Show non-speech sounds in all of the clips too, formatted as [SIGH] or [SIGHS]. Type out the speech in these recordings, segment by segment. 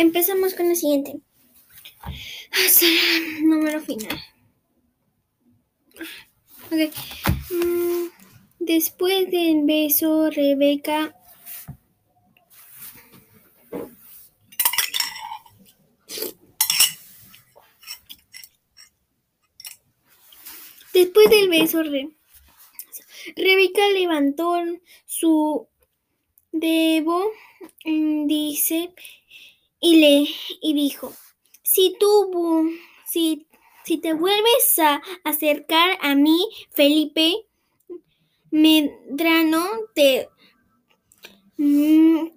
empezamos con la siguiente. Hasta el número final. Ok. Mm, después del beso, Rebeca Después del beso, Rebeca levantó su dedo, mm, dice, y le y dijo, si tú, si, si te vuelves a acercar a mí, Felipe Medrano, te, mm,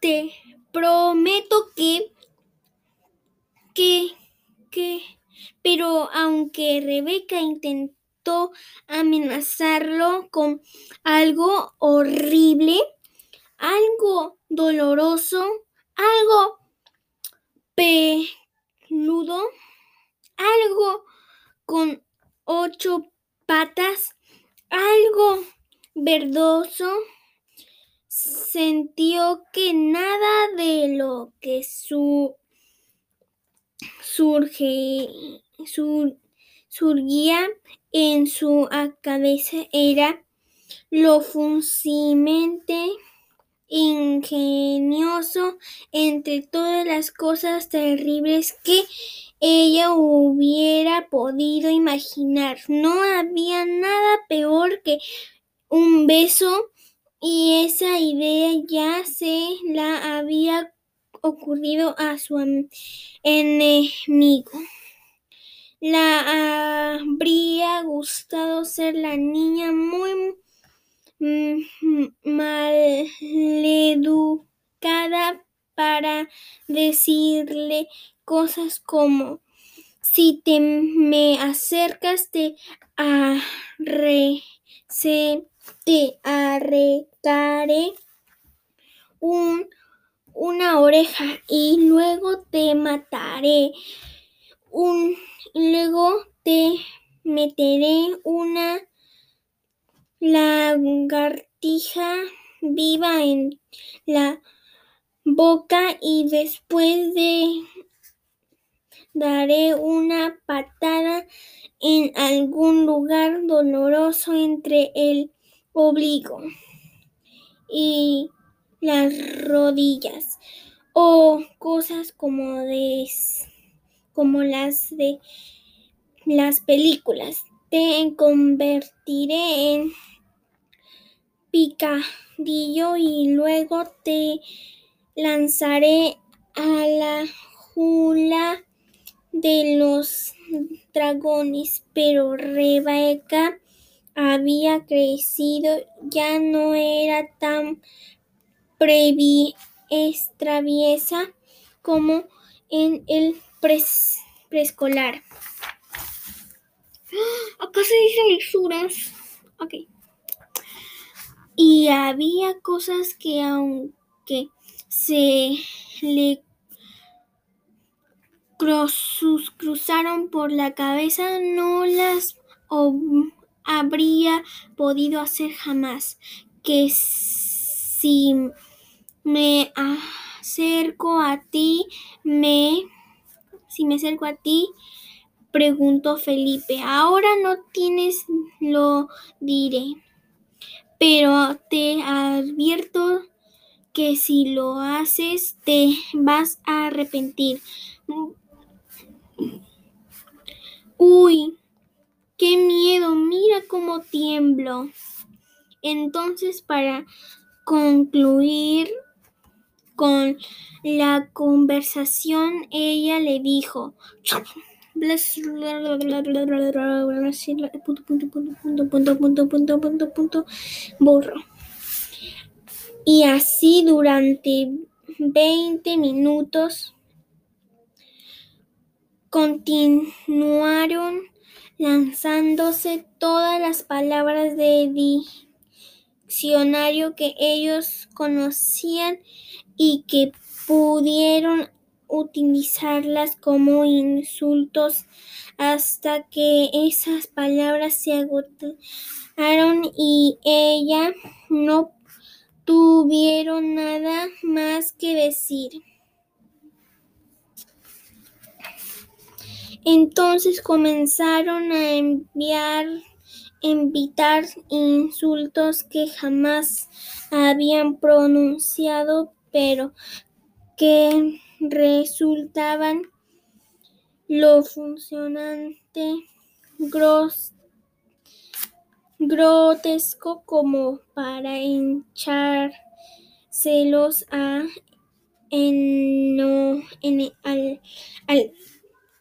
te prometo que, que, que, pero aunque Rebeca intentó amenazarlo con algo horrible, algo doloroso, algo peludo, algo con ocho patas, algo verdoso. Sintió que nada de lo que su surge, surgía en su cabeza era lo funcionalmente ingenioso entre todas las cosas terribles que ella hubiera podido imaginar. No había nada peor que un beso y esa idea ya se la había ocurrido a su enemigo. La habría gustado ser la niña muy maleducada para decirle cosas como si te me acercas te arre, arrecaré un, una oreja y luego te mataré. Un Luego te meteré una lagartija viva en la boca y después de daré una patada en algún lugar doloroso entre el obligo y las rodillas o cosas como de como las de las películas. Te convertiré en picadillo y luego te lanzaré a la jula de los dragones. Pero Rebeca había crecido, ya no era tan previ traviesa como en el preescolar. Acá se dice lisuras. Ok. Y había cosas que aunque se le cruzaron por la cabeza, no las habría podido hacer jamás. Que si me acerco a ti, me si me acerco a ti? preguntó Felipe. Ahora no tienes, lo diré. Pero te advierto que si lo haces te vas a arrepentir. Uy, qué miedo, mira cómo tiemblo. Entonces, para concluir, con la conversación, ella le dijo, burro. Y así durante 20 minutos continuaron lanzándose todas las palabras de diccionario que ellos conocían y que pudieron utilizarlas como insultos hasta que esas palabras se agotaron y ella no tuvieron nada más que decir. Entonces comenzaron a enviar, invitar insultos que jamás habían pronunciado, pero que resultaban lo funcionante gros, grotesco como para hinchárselos a eno, en, al, al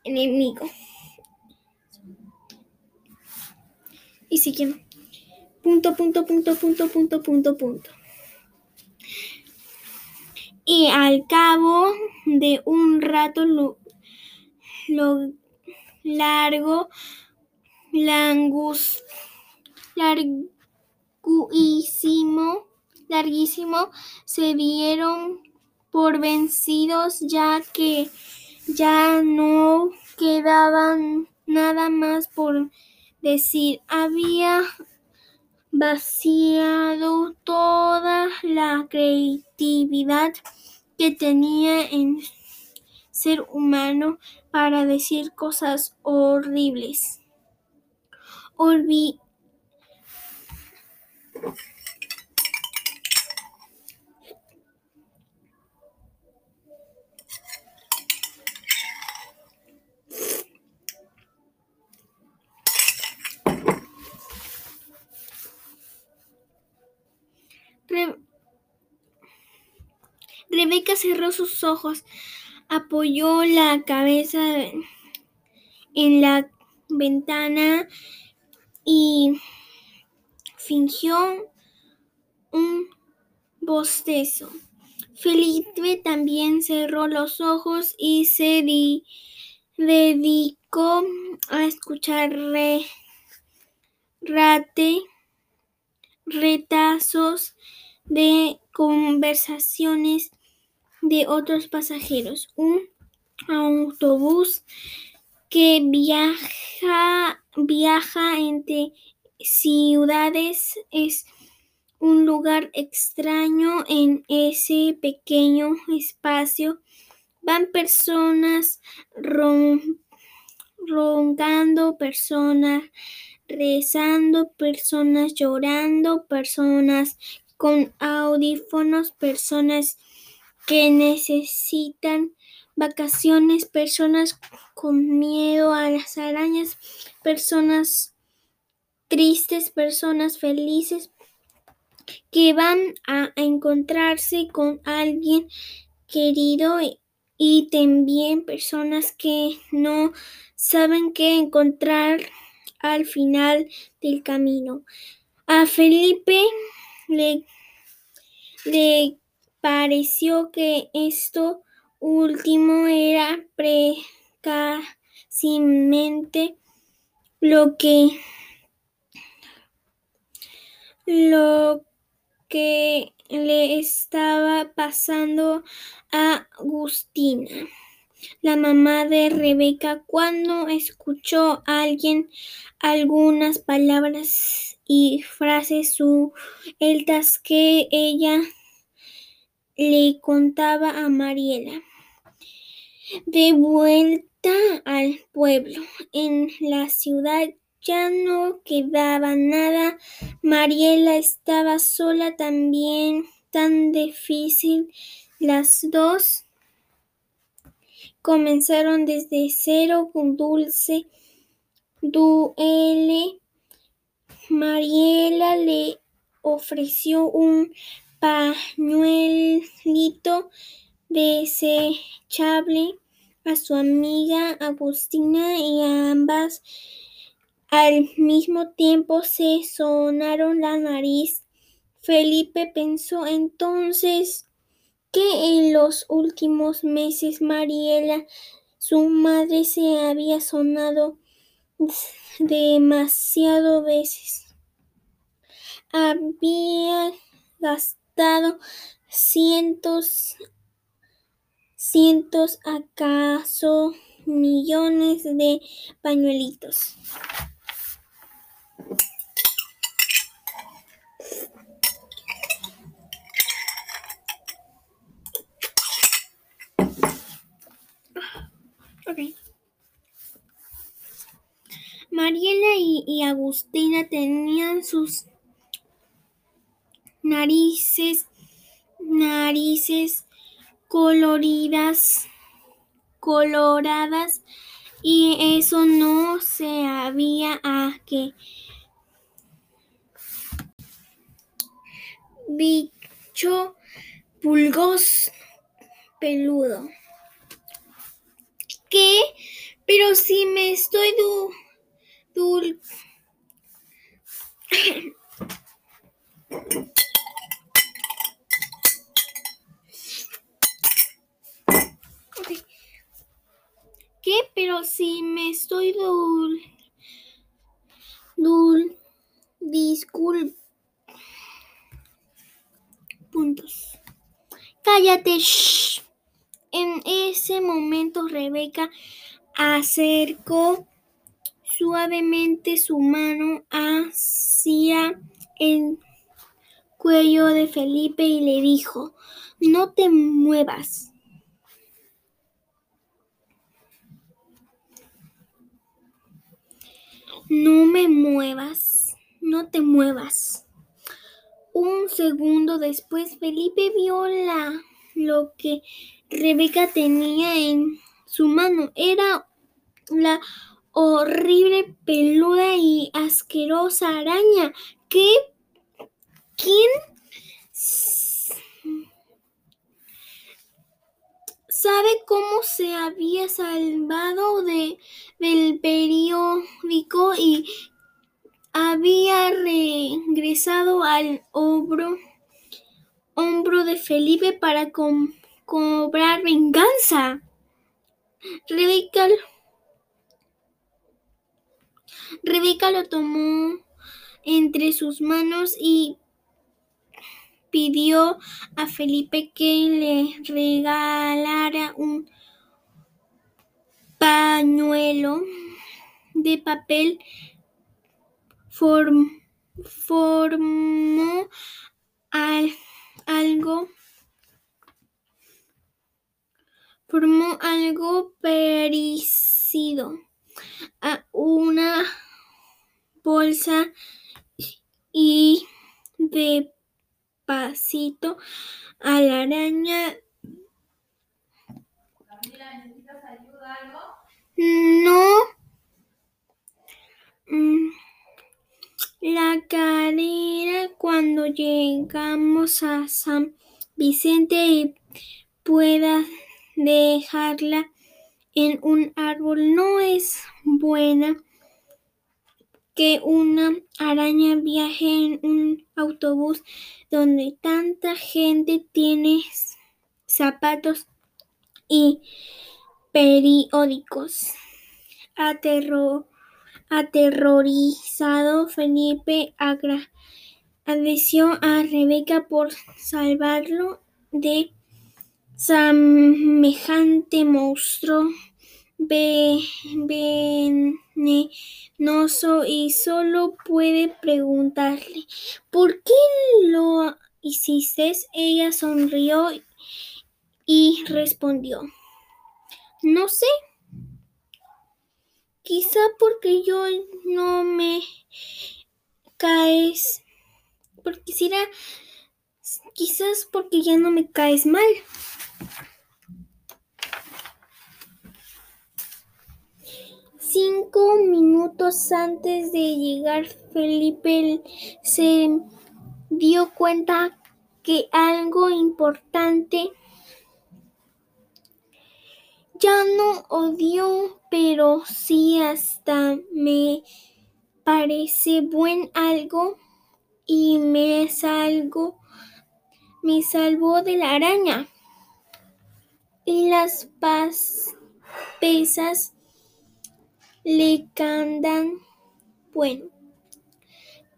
enemigo. Y siguen. Punto, punto, punto, punto, punto, punto, punto. Y al cabo de un rato lo, lo largo, langus, larguísimo, larguísimo, se dieron por vencidos ya que ya no quedaban nada más por decir. Había vaciado toda la creatividad que tenía en ser humano para decir cosas horribles. Olvi Re Rebeca cerró sus ojos, apoyó la cabeza en la ventana y fingió un bostezo. Felipe también cerró los ojos y se di dedicó a escuchar re rate, retazos de conversaciones de otros pasajeros. Un autobús que viaja, viaja entre ciudades es un lugar extraño en ese pequeño espacio. Van personas ron, roncando, personas rezando, personas llorando, personas con audífonos, personas que necesitan vacaciones, personas con miedo a las arañas, personas tristes, personas felices que van a encontrarse con alguien querido y, también personas que no saben qué encontrar al final del camino. A Felipe le, le pareció que esto último era precisamente lo que lo que le estaba pasando a Agustina, la mamá de Rebeca, cuando escuchó a alguien algunas palabras y frases sueltas que ella le contaba a Mariela. De vuelta al pueblo, en la ciudad ya no quedaba nada. Mariela estaba sola también, tan difícil. Las dos comenzaron desde cero con Dulce. Duele. Mariela le ofreció un pañuelito desechable a su amiga Agustina y ambas al mismo tiempo se sonaron la nariz. Felipe pensó entonces que en los últimos meses Mariela, su madre, se había sonado demasiado veces. Había gastado cientos, cientos, acaso millones de pañuelitos. Okay. Mariela y, Agustina tenían sus narices, narices coloridas, coloradas y eso no se había a que bicho pulgos peludo. ¿Qué? Pero si me estoy du, dul ¿Qué? Si me estoy dul dul disculp puntos. Cállate. En ese momento Rebeca acercó suavemente su mano hacia el cuello de Felipe y le dijo, no te muevas. No me muevas, no te muevas. Un segundo después Felipe vio la, lo que Rebeca tenía en su mano. Era la horrible, peluda y asquerosa araña que... ¿Quién sabe cómo se había salvado de, del periódico y había regresado al hombro, hombro de Felipe para cobrar venganza. Rebeca, Rebeca lo tomó entre sus manos y pidió a Felipe que le regalara un pañuelo de papel. Formó algo formó algo parecido a una bolsa y de pasito a la araña. No. Mm, la carrera cuando llegamos a San Vicente y pueda dejarla en un árbol no es buena que una araña viaje en un autobús donde tanta gente tiene zapatos y periódicos. Aterro Aterrorizado, Felipe agradeció a Rebeca por salvarlo de semejante monstruo venenoso y solo puede preguntarle ¿por qué lo hiciste? Ella sonrió y respondió no sé. Quizá porque yo no me caes. Porque será. Quizás porque ya no me caes mal. Antes de llegar, Felipe se dio cuenta que algo importante ya no odio, pero sí hasta me parece buen algo y me salgo, me salvó de la araña. Y las pesas le cantan bueno.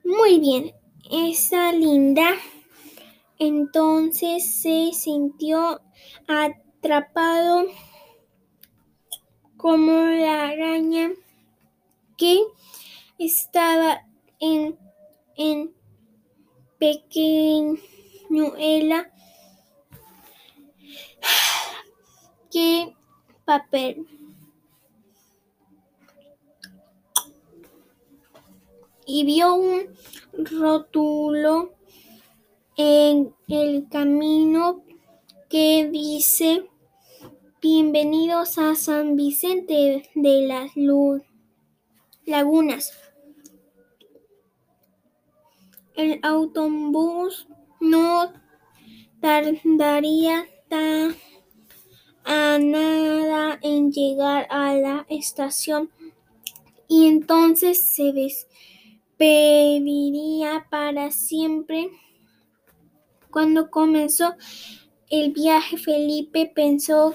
Muy bien, esa linda entonces se sintió atrapado como la araña que estaba en, en pequeñuela [SIGHS] que papel. Y vio un rótulo en el camino que dice Bienvenidos a San Vicente de las Lagunas. El autobús no tardaría a nada en llegar a la estación y entonces se despediría para siempre. Cuando comenzó el viaje, Felipe pensó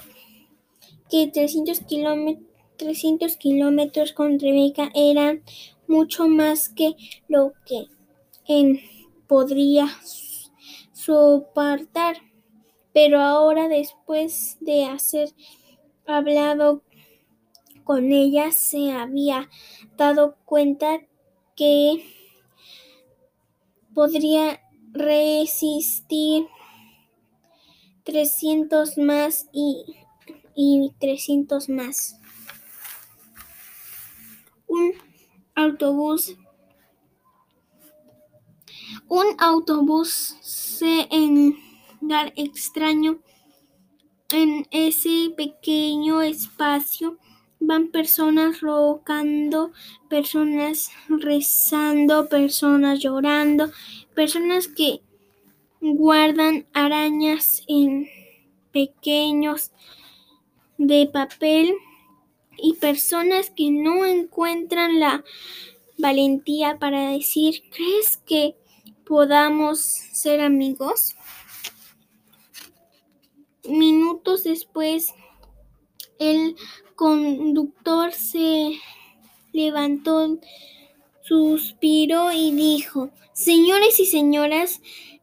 que 300 kilómetros con Rebeca eran mucho más que lo que él podría soportar. Pero ahora, después de haber hablado con ella, se había dado cuenta que podría resistir 300 más y y 300 más. Un autobús. Un autobús se engar extraño en ese pequeño espacio. Van personas rocando, personas rezando, personas llorando, personas que guardan arañas en pequeños de papel y personas que no encuentran la valentía para decir, ¿crees que podamos ser amigos? Minutos después, el conductor se levantó, suspiró y dijo, Señores y señoras,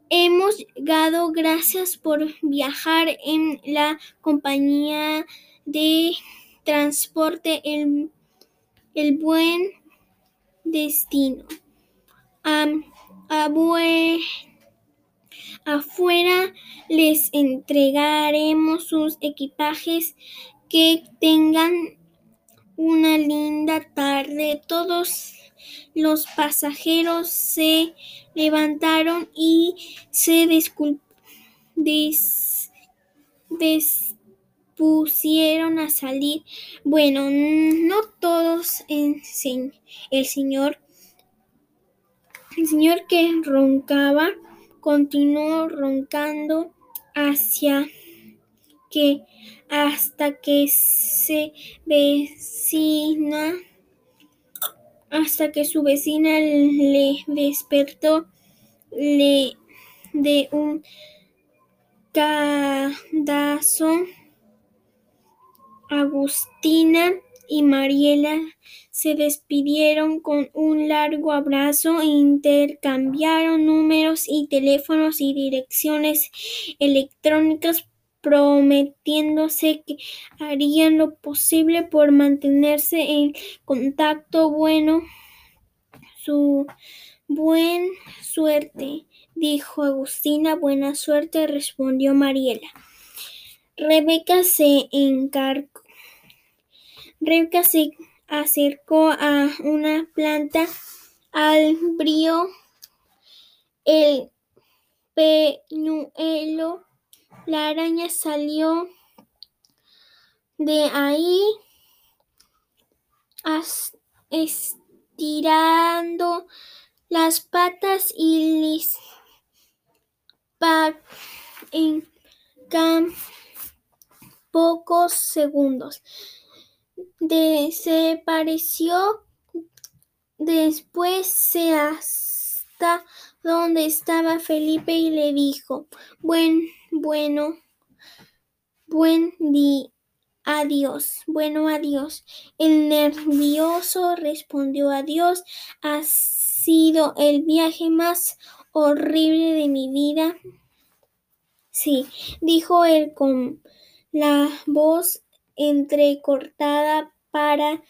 hemos llegado gracias por viajar en la compañía de transporte el, el buen destino. afuera les entregaremos sus equipajes que tengan una linda tarde. Todos los pasajeros se levantaron y se dispusieron a salir. Bueno, no todos. El señor, el señor que roncaba, continuó roncando hacia que hasta que se vecina hasta que su vecina le despertó le de un cadazo. Agustina y Mariela se despidieron con un largo abrazo intercambiaron números y teléfonos y direcciones electrónicas prometiéndose que harían lo posible por mantenerse en contacto. Bueno, su buen suerte, dijo Agustina. Buena suerte, respondió Mariela. Rebeca se encargó. Rebeca se acercó a una planta, al brío el peñuelo la araña salió de ahí estirando las patas y les en pocos segundos. Desapareció después se hasta donde estaba Felipe y le dijo, buen bueno, buen día. Adiós. Bueno, adiós. El nervioso respondió adiós. Ha sido el viaje más horrible de mi vida. Sí, dijo él con la voz entrecortada para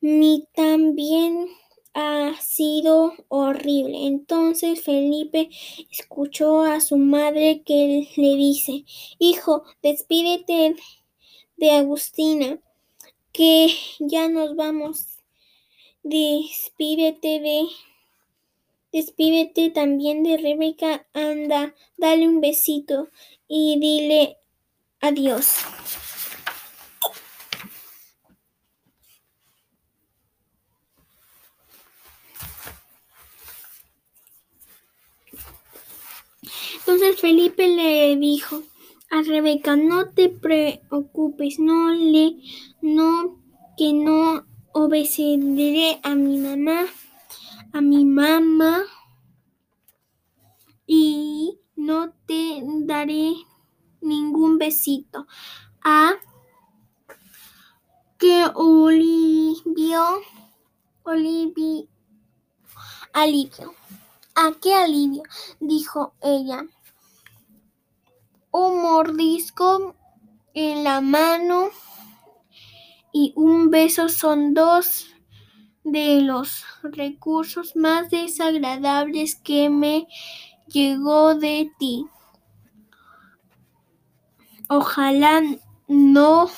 mí también ha sido horrible. Entonces Felipe escuchó a su madre que le dice, Hijo, despídete de Agustina, que ya nos vamos. Despídete de despídete también de Rebeca, anda, dale un besito y dile adiós. Entonces Felipe le dijo a Rebeca, no te preocupes, no le, no, que no obedeceré a mi mamá, a mi mamá, y no te daré ningún besito. A que Olivio, Olivio, alivio. ¿A qué alivio? dijo ella un mordisco en la mano y un beso son dos de los recursos más desagradables que me llegó de ti. Ojalá no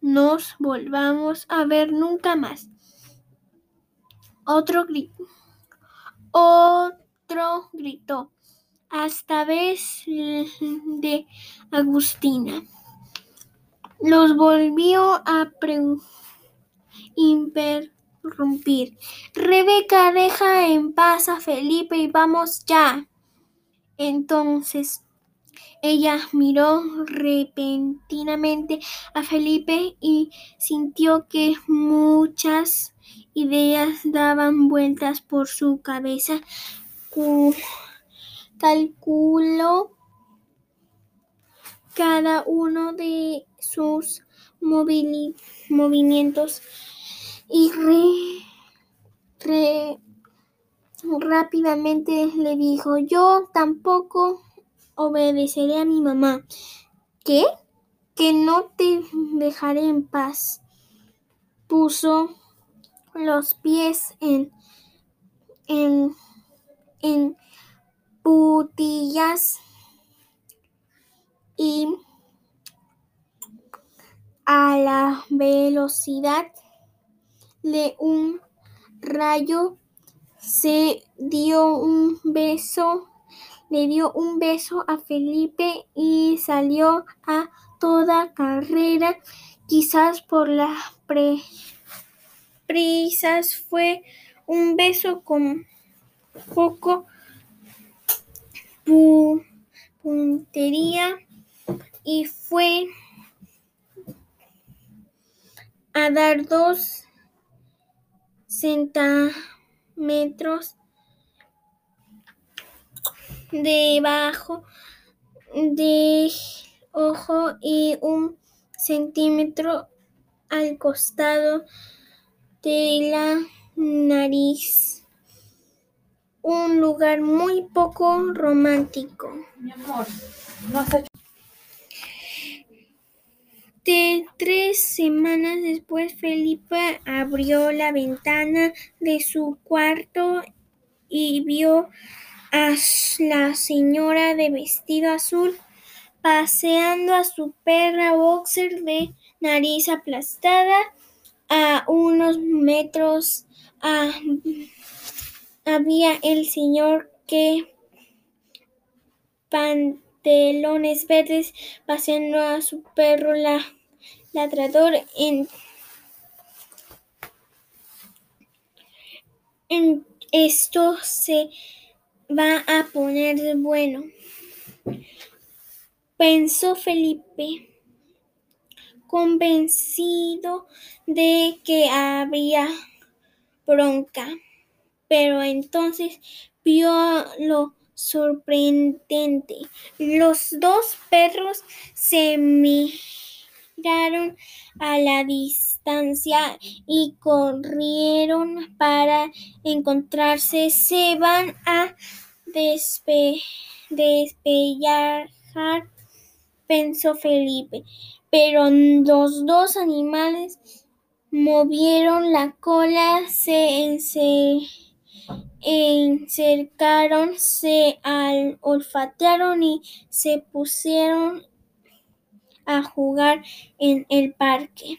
nos volvamos a ver nunca más. Otro grito. Otro gritó hasta vez de Agustina. Los volvió a interrumpir. Rebeca, deja en paz a Felipe y vamos ya. Entonces ella miró repentinamente a Felipe y sintió que muchas ideas daban vueltas por su cabeza calculó cada uno de sus movimientos y rápidamente le dijo, yo tampoco obedeceré a mi mamá. ¿Qué? Que no te dejaré en paz. Puso los pies en, en, en putillas y a la velocidad de un rayo se dio un beso, le dio un beso a Felipe y salió a toda carrera, quizás por las prisas fue un beso con poco puntería y fue a dar dos centímetros debajo de ojo y un centímetro al costado de la nariz un lugar muy poco romántico. Mi amor, no has hecho... De tres semanas después, Felipe abrió la ventana de su cuarto y vio a la señora de vestido azul paseando a su perra boxer de nariz aplastada a unos metros a había el señor que pantalones verdes paseando a su perro ladrador en, en esto se va a poner bueno. Pensó Felipe convencido de que había bronca pero entonces vio lo sorprendente. Los dos perros se miraron a la distancia y corrieron para encontrarse. Se van a despe despellejar, pensó Felipe. Pero los dos animales movieron la cola, se, se encercaron, se olfatearon y se pusieron a jugar en el parque.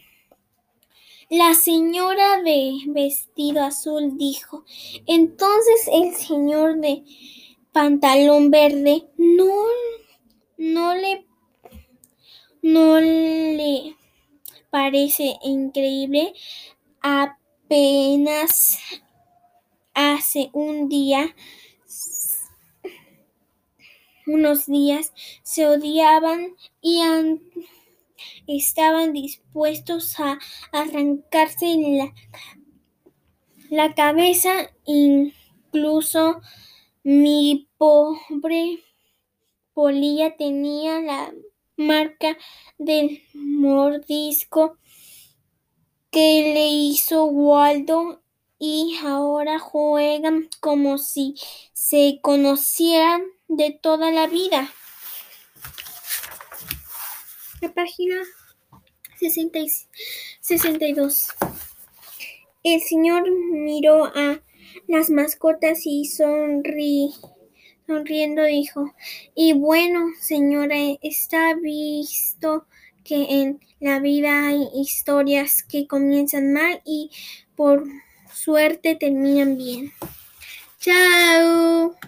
La señora de vestido azul dijo, entonces el señor de pantalón verde no, no le no le parece increíble apenas hace un día unos días se odiaban y estaban dispuestos a arrancarse la, la cabeza. Incluso mi pobre polilla tenía la marca del mordisco que le hizo Waldo y ahora juegan como si se conocieran de toda la vida. La página 62. El señor miró a las mascotas y sonriendo dijo, y bueno, señora, está visto que en la vida hay historias que comienzan mal y por suerte terminan bien. Chao.